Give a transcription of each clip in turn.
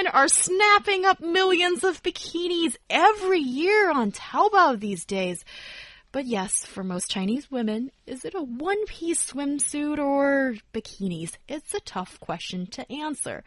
women are snapping up millions of bikinis every year on Taobao these days. But yes, for most Chinese women, is it a one piece swimsuit or bikinis? It's a tough question to answer.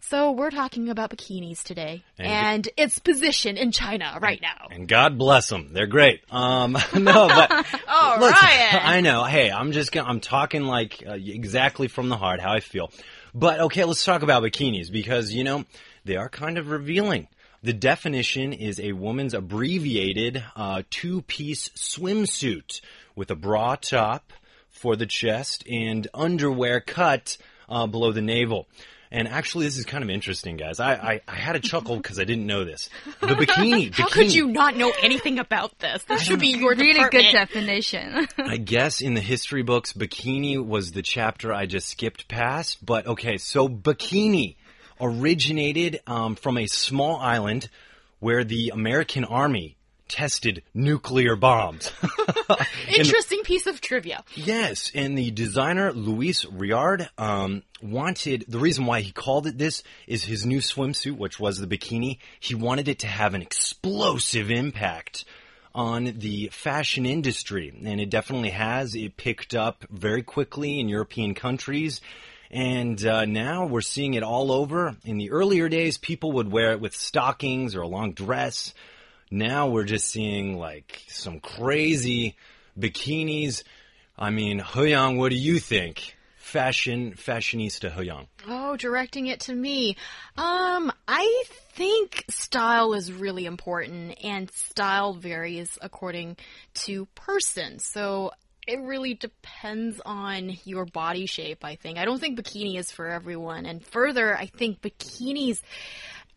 So we're talking about bikinis today and, and its position in China right now. And God bless them. They're great. Um, no, but oh, look, Ryan. I know. Hey, I'm just gonna, I'm talking like uh, exactly from the heart how I feel. But okay, let's talk about bikinis because you know they are kind of revealing. The definition is a woman's abbreviated uh, two piece swimsuit with a bra top for the chest and underwear cut uh, below the navel. And actually, this is kind of interesting, guys. I, I, I had a chuckle because I didn't know this. The bikini. How bikini, could you not know anything about this? This should be your really department. good definition. I guess in the history books, bikini was the chapter I just skipped past. But okay, so bikini originated um, from a small island where the American Army tested nuclear bombs. Interesting piece of trivia. Yes, and the designer Louis Réard um, wanted the reason why he called it this is his new swimsuit, which was the bikini. He wanted it to have an explosive impact on the fashion industry, and it definitely has. It picked up very quickly in European countries. And uh, now we're seeing it all over. In the earlier days, people would wear it with stockings or a long dress. Now we're just seeing like some crazy bikinis. I mean, Huyang, what do you think? Fashion, fashionista Huyang. Oh, directing it to me. Um, I think style is really important and style varies according to person. So it really depends on your body shape, I think. I don't think bikini is for everyone. And further, I think bikinis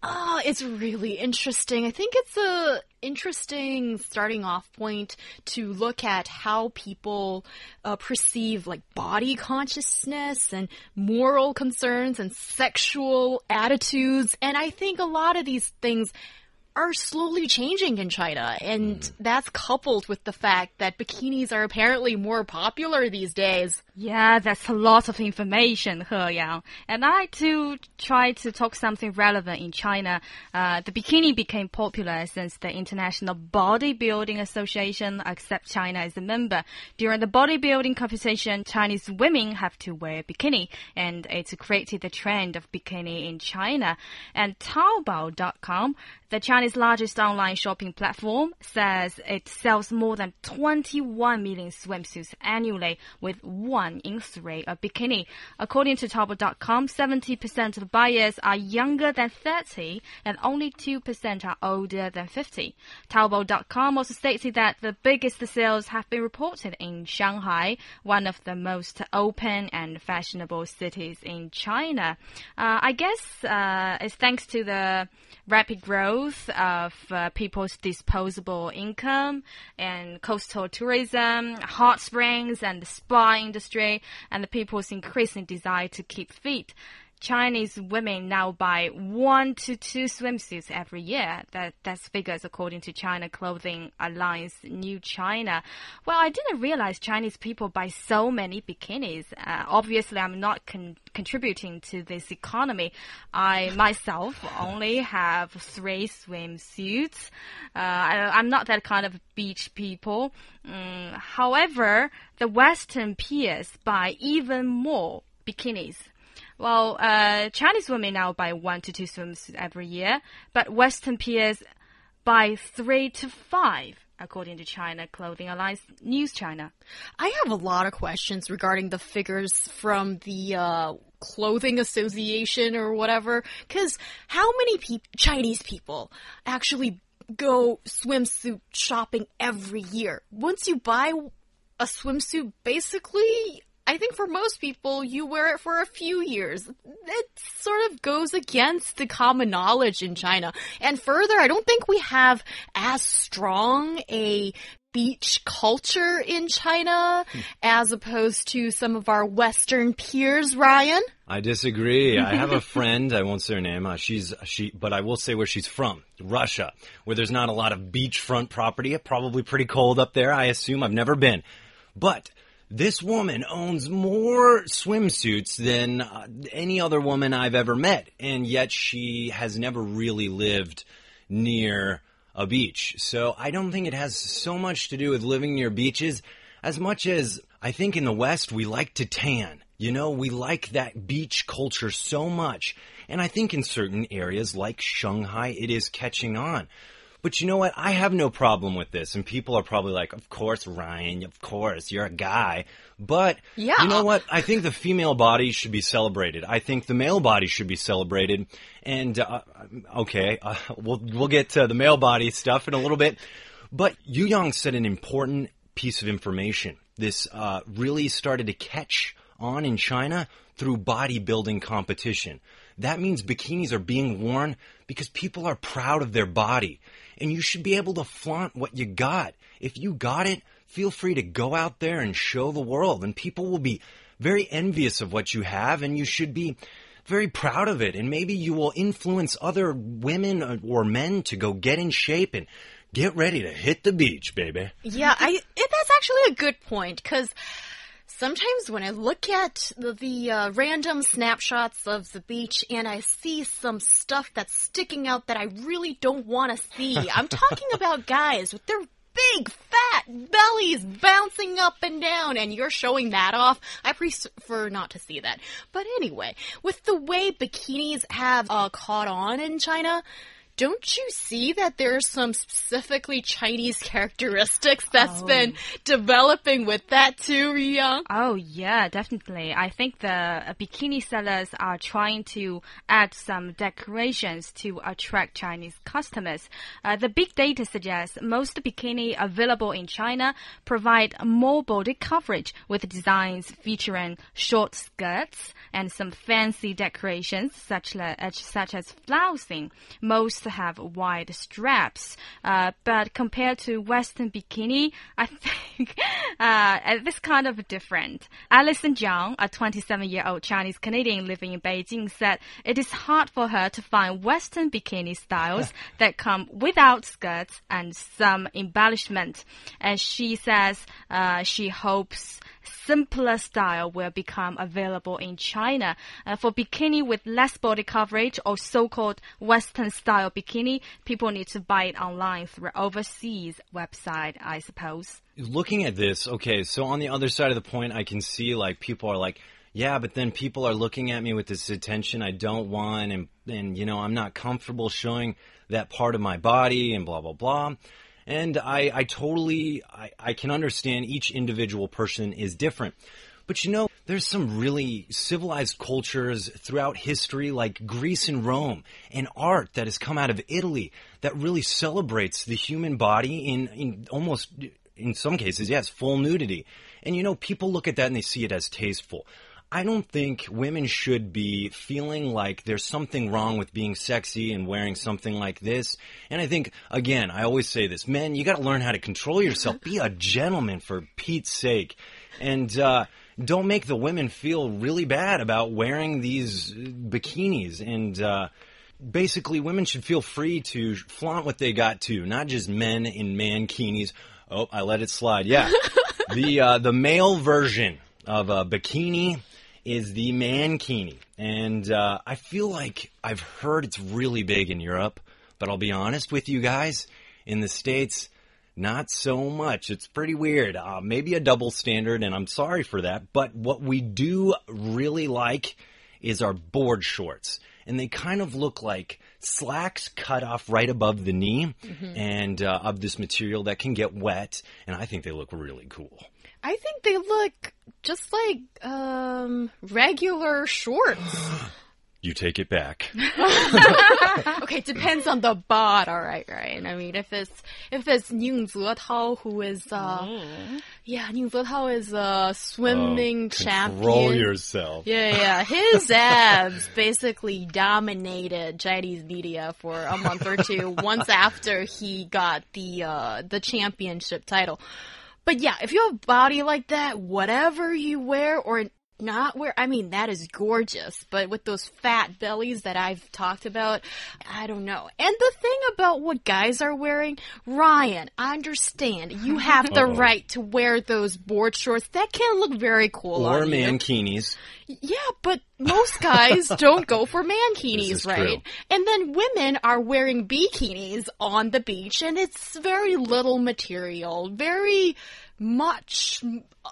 Oh, it's really interesting. I think it's a interesting starting off point to look at how people uh, perceive like body consciousness and moral concerns and sexual attitudes. And I think a lot of these things are slowly changing in China, and mm. that's coupled with the fact that bikinis are apparently more popular these days. Yeah, that's a lot of information, He Yang. And I too try to talk something relevant in China. Uh, the bikini became popular since the International Bodybuilding Association accept China as a member. During the bodybuilding competition, Chinese women have to wear bikini, and it's created the trend of bikini in China. And Taobao.com, the Chinese largest online shopping platform, says it sells more than 21 million swimsuits annually with one in three a bikini. According to Taobao.com, 70% of buyers are younger than 30 and only 2% are older than 50. Taobao.com also stated that the biggest sales have been reported in Shanghai, one of the most open and fashionable cities in China. Uh, I guess uh, it's thanks to the rapid growth of uh, people's disposable income and coastal tourism, hot springs, and spa industry industry and the people's increasing desire to keep fit. Chinese women now buy one to two swimsuits every year. That that's figures according to China Clothing Alliance New China. Well, I didn't realize Chinese people buy so many bikinis. Uh, obviously, I'm not con contributing to this economy. I myself only have three swimsuits. Uh, I, am not that kind of beach people. Mm, however, the Western peers buy even more bikinis. Well, uh, Chinese women now buy one to two swimsuits every year, but Western peers buy three to five according to China Clothing Alliance News China. I have a lot of questions regarding the figures from the uh, Clothing Association or whatever. Because how many Chinese people actually go swimsuit shopping every year? Once you buy a swimsuit, basically I think for most people, you wear it for a few years. It sort of goes against the common knowledge in China. And further, I don't think we have as strong a beach culture in China as opposed to some of our Western peers, Ryan? I disagree. I have a friend. I won't say her name. Uh, she's she, but I will say where she's from. Russia, where there's not a lot of beachfront property. Probably pretty cold up there. I assume. I've never been, but this woman owns more swimsuits than uh, any other woman I've ever met, and yet she has never really lived near a beach. So I don't think it has so much to do with living near beaches as much as I think in the West we like to tan. You know, we like that beach culture so much. And I think in certain areas like Shanghai, it is catching on. But you know what? I have no problem with this. And people are probably like, of course, Ryan, of course, you're a guy. But Yeah. you know what? I think the female body should be celebrated. I think the male body should be celebrated. And, uh, okay, uh, we'll, we'll get to the male body stuff in a little bit. But Yu Yang said an important piece of information. This uh, really started to catch on in China through bodybuilding competition. That means bikinis are being worn because people are proud of their body. And you should be able to flaunt what you got. If you got it, feel free to go out there and show the world. And people will be very envious of what you have, and you should be very proud of it. And maybe you will influence other women or men to go get in shape and get ready to hit the beach, baby. Yeah, I that's actually a good point because sometimes when I look at the, the uh, random snapshots of the beach and I see some stuff that's sticking out that I really don't want to see, I'm talking about guys with their big fat bellies bouncing up and down and you're showing that off. I prefer not to see that. But anyway with the way bikinis have uh, caught on in china don't you see that there are some specifically Chinese characteristics that's been developing with that too, Riyang? Oh yeah, definitely. I think the uh, bikini sellers are trying to add some decorations to attract Chinese customers. Uh, the big data suggests most bikini available in China provide more body coverage with designs featuring short skirts and some fancy decorations such, la- uh, such as flouncing. Most have wide straps, uh, but compared to Western bikini, I think uh, this kind of different. Alison Zhang, a 27-year-old Chinese Canadian living in Beijing, said it is hard for her to find Western bikini styles that come without skirts and some embellishment. And she says uh, she hopes simpler style will become available in China. Uh, for bikini with less body coverage or so-called Western style bikini, people need to buy it online through overseas website, I suppose. Looking at this, okay, so on the other side of the point, I can see like people are like, yeah, but then people are looking at me with this attention I don't want, and and you know I'm not comfortable showing that part of my body, and blah blah blah. And I, I totally, I, I can understand each individual person is different. But you know, there's some really civilized cultures throughout history, like Greece and Rome, and art that has come out of Italy that really celebrates the human body in, in almost, in some cases, yes, full nudity. And you know, people look at that and they see it as tasteful. I don't think women should be feeling like there's something wrong with being sexy and wearing something like this. And I think, again, I always say this, men, you gotta learn how to control yourself. Be a gentleman for Pete's sake. And, uh, don't make the women feel really bad about wearing these bikinis and, uh, basically women should feel free to flaunt what they got too, not just men in mankinis. Oh, I let it slide. Yeah. the, uh, the male version of a bikini is the mankini. And uh, I feel like I've heard it's really big in Europe, but I'll be honest with you guys, in the States, not so much. It's pretty weird. Uh, maybe a double standard, and I'm sorry for that. But what we do really like is our board shorts. And they kind of look like slacks cut off right above the knee and uh, of this material that can get wet. And I think they look really cool. I think they look just like um, regular shorts. You take it back. okay, depends on the bot, all right, right. I mean, if it's if it's Ning Zetao who is uh, yeah, Ning Zetao is a swimming champion. Oh, Control yourself. Yeah, yeah. His abs basically dominated Chinese media for a month or two once after he got the uh, the championship title. But yeah, if you have a body like that, whatever you wear or not wear, I mean, that is gorgeous. But with those fat bellies that I've talked about, I don't know. And the thing about what guys are wearing, Ryan, I understand you have the Uh-oh. right to wear those board shorts. That can look very cool Or mankinis. Yeah, but most guys don't go for mankinis, right? true. And then women are wearing bikinis on the beach, and it's very little material, very much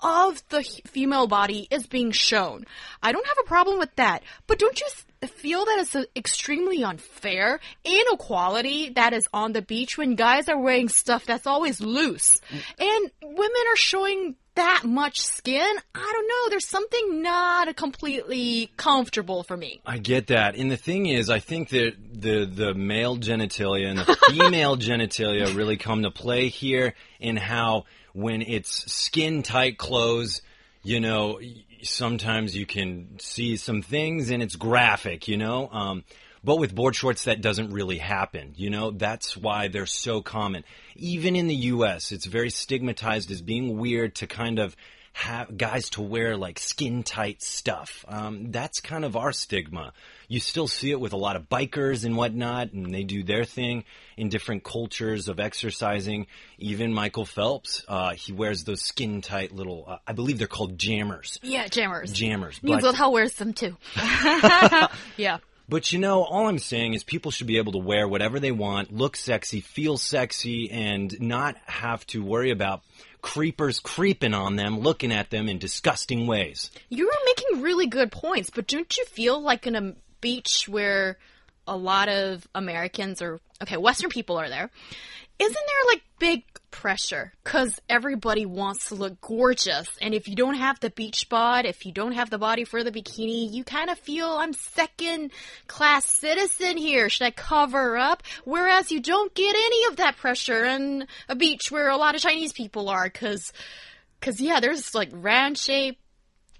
of the female body is being shown. I don't have a problem with that, but don't you feel that it's uh, extremely unfair inequality that is on the beach when guys are wearing stuff that's always loose and women are showing that much skin? I don't know. There's something not completely comfortable for me. I get that. And the thing is, I think that the the male genitalia and the female genitalia really come to play here in how when it's skin tight clothes, you know, sometimes you can see some things and it's graphic, you know? Um, but with board shorts, that doesn't really happen. You know, that's why they're so common. Even in the U.S., it's very stigmatized as being weird to kind of have guys to wear like skin tight stuff. Um, that's kind of our stigma. You still see it with a lot of bikers and whatnot, and they do their thing in different cultures of exercising. Even Michael Phelps, uh, he wears those skin tight little, uh, I believe they're called jammers. Yeah, jammers. Jammers. Ning But- Zetao wears them too. yeah. But you know, all I'm saying is people should be able to wear whatever they want, look sexy, feel sexy, and not have to worry about creepers creeping on them, looking at them in disgusting ways. You're making really good points, but don't you feel like in a beach where a lot of Americans or, okay, Western people are there, isn't there like big pressure? Because everybody wants to look gorgeous. And if you don't have the beach bod, if you don't have the body for the bikini, you kind of feel I'm second class citizen here. Should I cover up? Whereas you don't get any of that pressure in a beach where a lot of Chinese people are. Because, cause yeah, there's like round shape,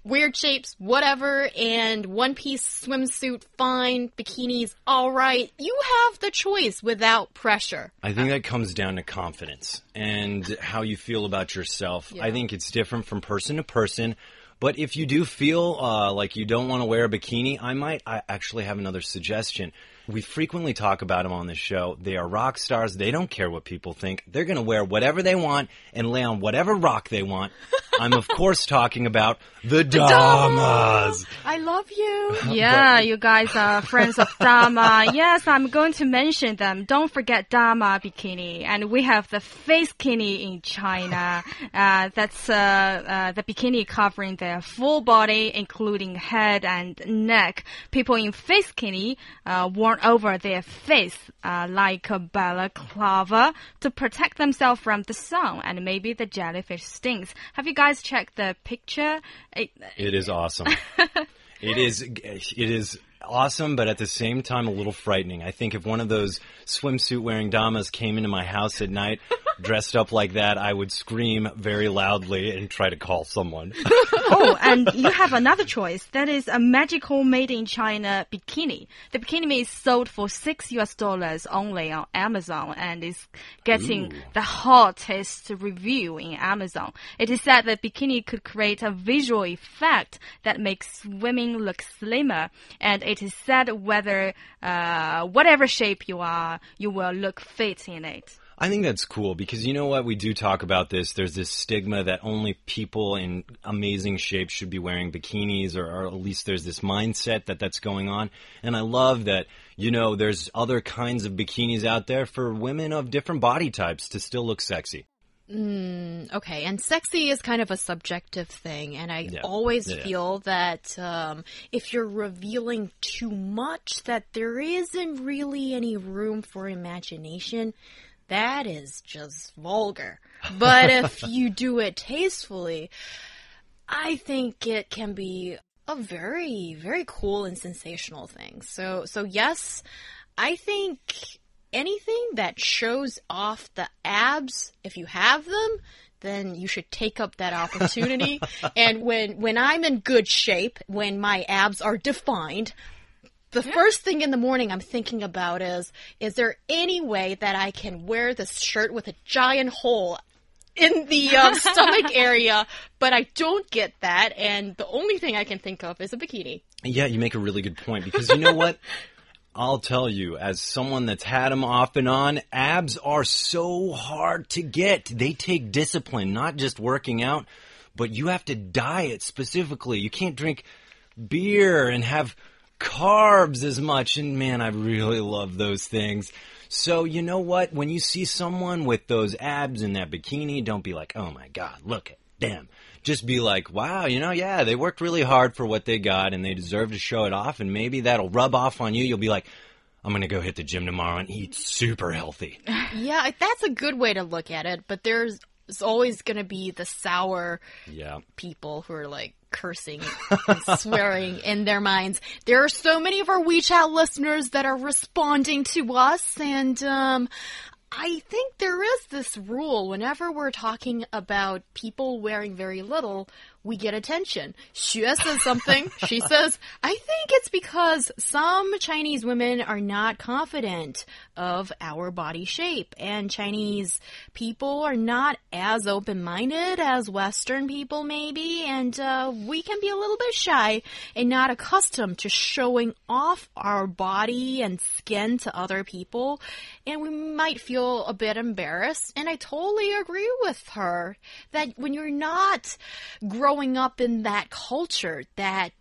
weird shapes, whatever, and one piece swimsuit, fine, bikinis, alright. You have the choice without pressure. I think that comes down to confidence and how you feel about yourself. I think it's different from person to person. But if you do feel uh, like you don't want to wear a bikini, I might I actually have another suggestion. We frequently talk about them on the show. They are rock stars. They don't care what people think. They're going to wear whatever they want and lay on whatever rock they want. I'm, of course, talking about the Damas. I love you. Yeah, you guys are friends of Dama. yes, I'm going to mention them. Don't forget Dama bikini, and we have the face bikini in China. Uh, that's uh, uh, the bikini covering their full body, including head and neck. People in face bikini uh, worn over their face uh, like a balaclava to protect themselves from the sun and maybe the jellyfish stings. Have you guys checked the picture? It, It is awesome. it is it is awesome, but at the same time a little frightening. I think if one of those swimsuit wearing damas came into my house at night dressed up like that, I would scream very loudly and try to call someone. oh, and you have another choice. That is a magical made in China bikini. The bikini is sold for six US dollars only on Amazon and is getting the hottest review in Amazon. It is said that bikini could create a visual effect that makes swimming look slimmer, and it is said whether uh, whatever shape you are, you will look fit in it. I think that's cool because you know what? We do talk about this. There's this stigma that only people in amazing shape should be wearing bikinis, or, or at least there's this mindset that that's going on. And I love that, you know, there's other kinds of bikinis out there for women of different body types to still look sexy. Okay, and sexy is kind of a subjective thing, and I Yeah. always Yeah. feel that um, if you're revealing too much, that there isn't really any room for imagination. That is just vulgar. But if you do it tastefully, I think it can be a very, very cool and sensational thing. So, so yes, I think anything that shows off the abs, if you have them, then you should take up that opportunity. and when, when I'm in good shape, when my abs are defined, the first thing in the morning I'm thinking about is, is there any way that I can wear this shirt with a giant hole in the um, stomach area, but I don't get that, and the only thing I can think of is a bikini. Yeah, you make a really good point because you know what? I'll tell you, as someone that's had them off and on, abs are so hard to get. They take discipline, not just working out, but you have to diet specifically. You can't drink beer and have carbs as much. And man, I really love those things. So you know what? When you see someone with those abs in that bikini, don't be like, oh my God, look at them. Just be like, wow, you know, yeah, they worked really hard for what they got and they deserve to show it off. And maybe that'll rub off on you. You'll be like, I'm going to go hit the gym tomorrow and eat super healthy. Yeah, that's a good way to look at it, but there's always going to be the sour Yeah. people who are like cursing and swearing in their minds. There are so many of our WeChat listeners that are responding to us, and um, I think there is this rule whenever we're talking about people wearing very little, we get attention. Xue says something. she says, I think it's because some Chinese women are not confident of our body shape, and Chinese people are not as open minded as Western people, maybe, and uh, we can be a little bit shy and not accustomed to showing off our body and skin to other people, and we might feel a bit embarrassed. And I totally agree with her that when you're not growing up in that culture that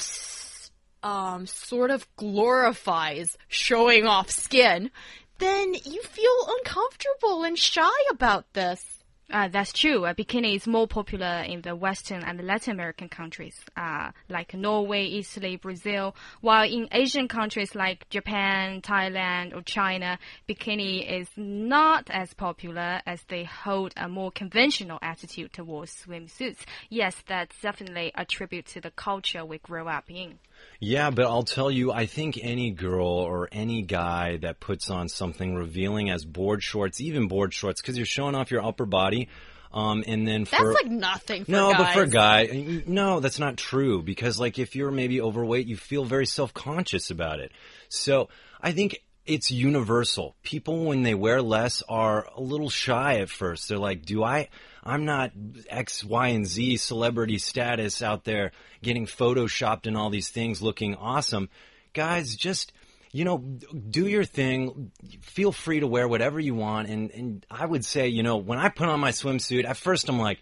um, sort of glorifies showing off skin, then you feel uncomfortable and shy about this. Uh, that's true. Uh, bikini is more popular in the Western and Latin American countries, uh, like Norway, Italy, Brazil, while in Asian countries like Japan, Thailand, or China, bikini is not as popular as they hold a more conventional attitude towards swimsuits. Yes, that's definitely a tribute to the culture we grew up in. Yeah, but I'll tell you, I think any girl or any guy that puts on something revealing as board shorts, even board shorts, because you're showing off your upper body. Um, and then That's like nothing for no, guys. but for a guy, no, that's not true because like if you're maybe overweight, you feel very self conscious about it. So I think it's universal. People when they wear less are a little shy at first. They're like, "Do I? I'm not X, Y, and Z celebrity status out there getting photoshopped and all these things, looking awesome." Guys, just you know, do your thing. Feel free to wear whatever you want. And, and I would say, you know, when I put on my swimsuit, at first I'm like,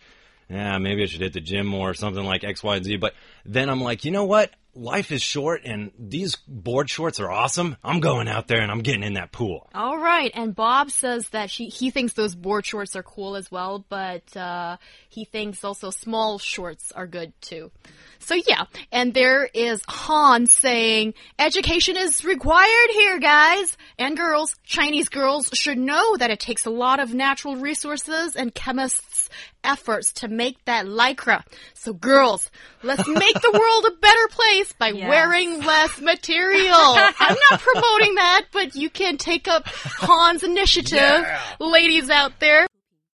yeah, maybe I should hit the gym more or something like X, Y, and Z. But then I'm like, you know what? Life is short and these board shorts are awesome. I'm going out there and I'm getting in that pool. All right, and Bob says that she he thinks those board shorts are cool as well, but uh, he thinks also small shorts are good too. So yeah, and there is Han saying education is required here, guys and girls. Chinese girls should know that it takes a lot of natural resources and chemists' efforts to make that lycra. So girls, let's make the world a better place by Yes. wearing less material. I'm not promoting that, but you can take up Han's initiative, ladies out there.